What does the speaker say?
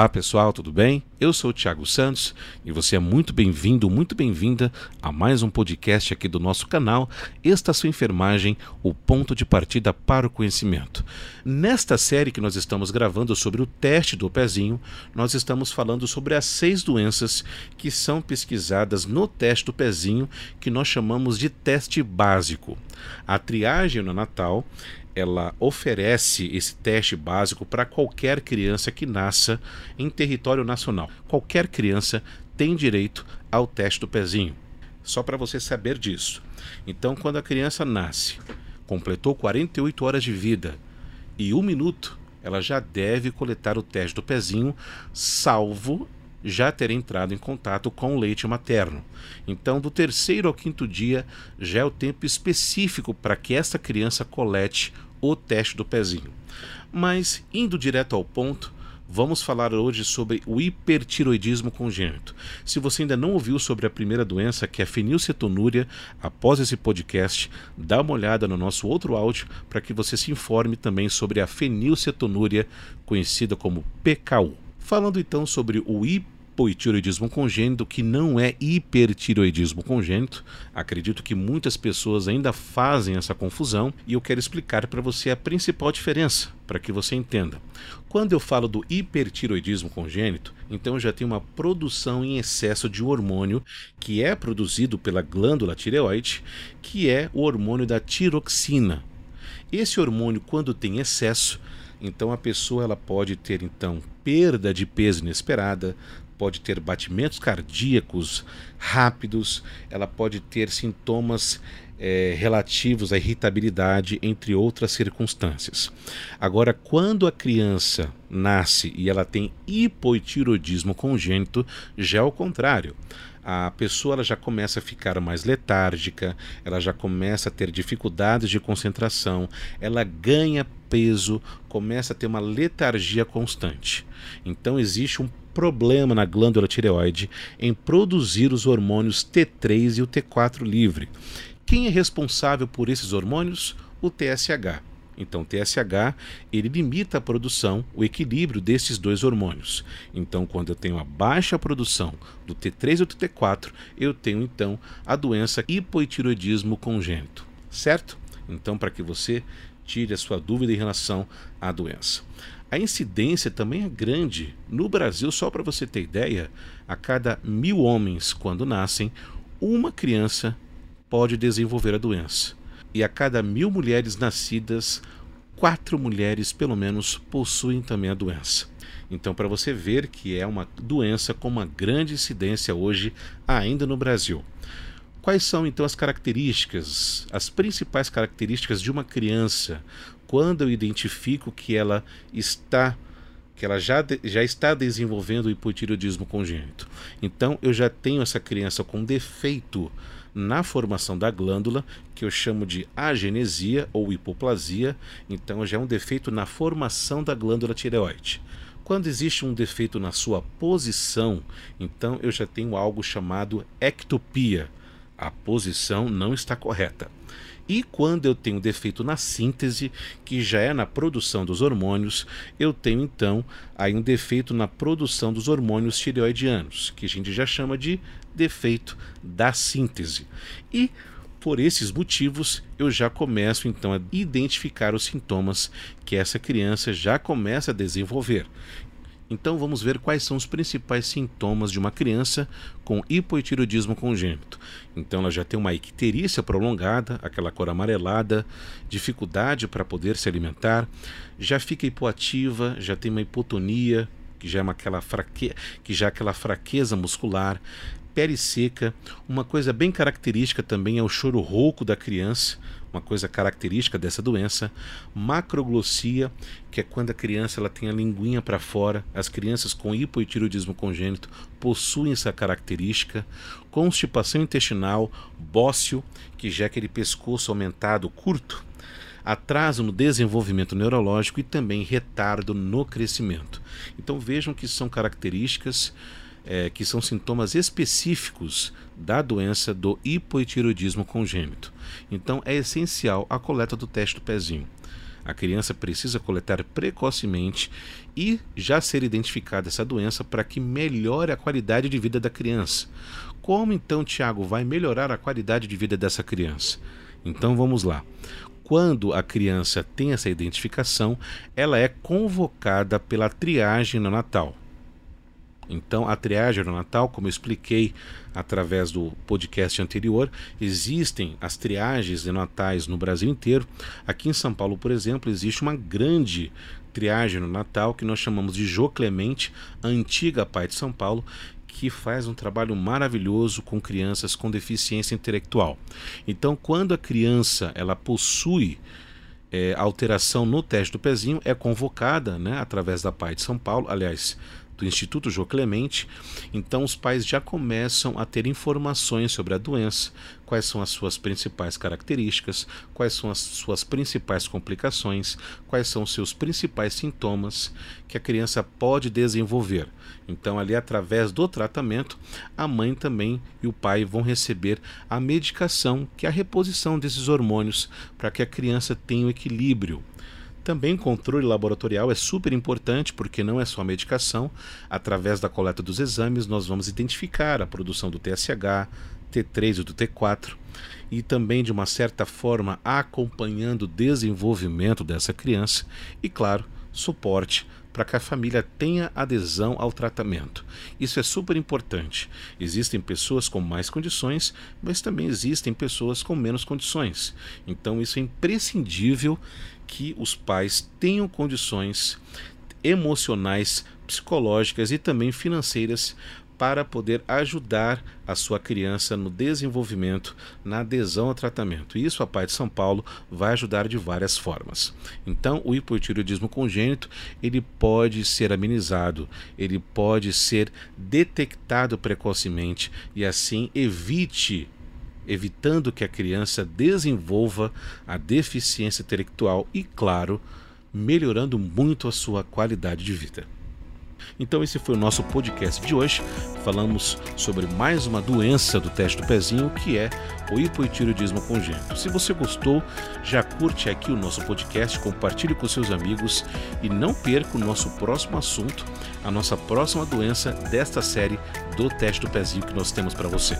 Olá pessoal, tudo bem? Eu sou o Thiago Santos e você é muito bem-vindo, muito bem-vinda a mais um podcast aqui do nosso canal Estação Enfermagem, o ponto de partida para o conhecimento. Nesta série que nós estamos gravando sobre o teste do pezinho, nós estamos falando sobre as seis doenças que são pesquisadas no teste do pezinho, que nós chamamos de teste básico. A triagem no Natal ela oferece esse teste básico para qualquer criança que nasça em território nacional. Qualquer criança tem direito ao teste do pezinho. Só para você saber disso. Então, quando a criança nasce, completou 48 horas de vida e um minuto, ela já deve coletar o teste do pezinho, salvo já ter entrado em contato com o leite materno. Então, do terceiro ao quinto dia já é o tempo específico para que esta criança colete o teste do pezinho. Mas, indo direto ao ponto, vamos falar hoje sobre o hipertiroidismo congênito. Se você ainda não ouviu sobre a primeira doença, que é a fenilcetonúria, após esse podcast, dá uma olhada no nosso outro áudio para que você se informe também sobre a fenilcetonúria, conhecida como PKU. Falando então sobre o hipotiroidismo congênito, que não é hipertiroidismo congênito. Acredito que muitas pessoas ainda fazem essa confusão e eu quero explicar para você a principal diferença, para que você entenda. Quando eu falo do hipertiroidismo congênito, então já tenho uma produção em excesso de um hormônio que é produzido pela glândula tireoide, que é o hormônio da tiroxina. Esse hormônio, quando tem excesso, então a pessoa ela pode ter então perda de peso inesperada, pode ter batimentos cardíacos rápidos, ela pode ter sintomas é, relativos à irritabilidade, entre outras circunstâncias. Agora, quando a criança nasce e ela tem hipotiroidismo congênito, já é o contrário a pessoa ela já começa a ficar mais letárgica, ela já começa a ter dificuldades de concentração, ela ganha peso, começa a ter uma letargia constante. Então existe um problema na glândula tireoide em produzir os hormônios T3 e o T4 livre. Quem é responsável por esses hormônios? O TSH. Então, o TSH ele limita a produção, o equilíbrio desses dois hormônios. Então, quando eu tenho a baixa produção do T3 e do T4, eu tenho então a doença hipotiroidismo congênito, certo? Então, para que você tire a sua dúvida em relação à doença. A incidência também é grande. No Brasil, só para você ter ideia, a cada mil homens, quando nascem, uma criança pode desenvolver a doença. E a cada mil mulheres nascidas, quatro mulheres, pelo menos, possuem também a doença. Então, para você ver que é uma doença com uma grande incidência hoje, ainda no Brasil. Quais são então as características, as principais características de uma criança quando eu identifico que ela está que ela já, já está desenvolvendo o congênito. Então eu já tenho essa criança com defeito na formação da glândula, que eu chamo de agenesia ou hipoplasia, então já é um defeito na formação da glândula tireoide. Quando existe um defeito na sua posição, então eu já tenho algo chamado ectopia, a posição não está correta. E quando eu tenho defeito na síntese, que já é na produção dos hormônios, eu tenho então aí um defeito na produção dos hormônios tireoidianos, que a gente já chama de defeito da síntese. E por esses motivos, eu já começo então a identificar os sintomas que essa criança já começa a desenvolver. Então vamos ver quais são os principais sintomas de uma criança com hipotiroidismo congênito. Então ela já tem uma icterícia prolongada, aquela cor amarelada, dificuldade para poder se alimentar, já fica hipoativa, já tem uma hipotonia, que já é aquela fraque... que já é aquela fraqueza muscular, pele seca. Uma coisa bem característica também é o choro rouco da criança uma coisa característica dessa doença, macroglossia, que é quando a criança ela tem a linguinha para fora. As crianças com hipotiroidismo congênito possuem essa característica, constipação intestinal, bócio, que já é aquele pescoço aumentado curto, atraso no desenvolvimento neurológico e também retardo no crescimento. Então vejam que são características é, que são sintomas específicos da doença do hipotiroidismo congênito. Então é essencial a coleta do teste do pezinho. A criança precisa coletar precocemente e já ser identificada essa doença para que melhore a qualidade de vida da criança. Como então, Tiago, vai melhorar a qualidade de vida dessa criança? Então vamos lá. Quando a criança tem essa identificação, ela é convocada pela triagem no Natal. Então, a triagem no Natal, como eu expliquei através do podcast anterior, existem as triagens de natais no Brasil inteiro. Aqui em São Paulo, por exemplo, existe uma grande triagem no Natal que nós chamamos de Jô Clemente, a antiga Pai de São Paulo, que faz um trabalho maravilhoso com crianças com deficiência intelectual. Então, quando a criança ela possui é, alteração no teste do pezinho, é convocada, né, através da Pai de São Paulo, aliás, do Instituto João Clemente, então os pais já começam a ter informações sobre a doença, quais são as suas principais características, quais são as suas principais complicações, quais são os seus principais sintomas que a criança pode desenvolver. Então, ali através do tratamento, a mãe também e o pai vão receber a medicação, que é a reposição desses hormônios, para que a criança tenha o equilíbrio também controle laboratorial é super importante porque não é só medicação. Através da coleta dos exames, nós vamos identificar a produção do TSH, T3 e do T4 e também, de uma certa forma, acompanhando o desenvolvimento dessa criança e, claro, suporte para que a família tenha adesão ao tratamento. Isso é super importante. Existem pessoas com mais condições, mas também existem pessoas com menos condições. Então, isso é imprescindível que os pais tenham condições emocionais, psicológicas e também financeiras para poder ajudar a sua criança no desenvolvimento, na adesão ao tratamento. Isso a Pai de São Paulo vai ajudar de várias formas. Então, o hipotireoidismo congênito, ele pode ser amenizado, ele pode ser detectado precocemente e assim evite evitando que a criança desenvolva a deficiência intelectual e, claro, melhorando muito a sua qualidade de vida. Então esse foi o nosso podcast de hoje. Falamos sobre mais uma doença do teste do pezinho, que é o hipotireoidismo congênito. Se você gostou, já curte aqui o nosso podcast, compartilhe com seus amigos e não perca o nosso próximo assunto, a nossa próxima doença desta série do teste do pezinho que nós temos para você.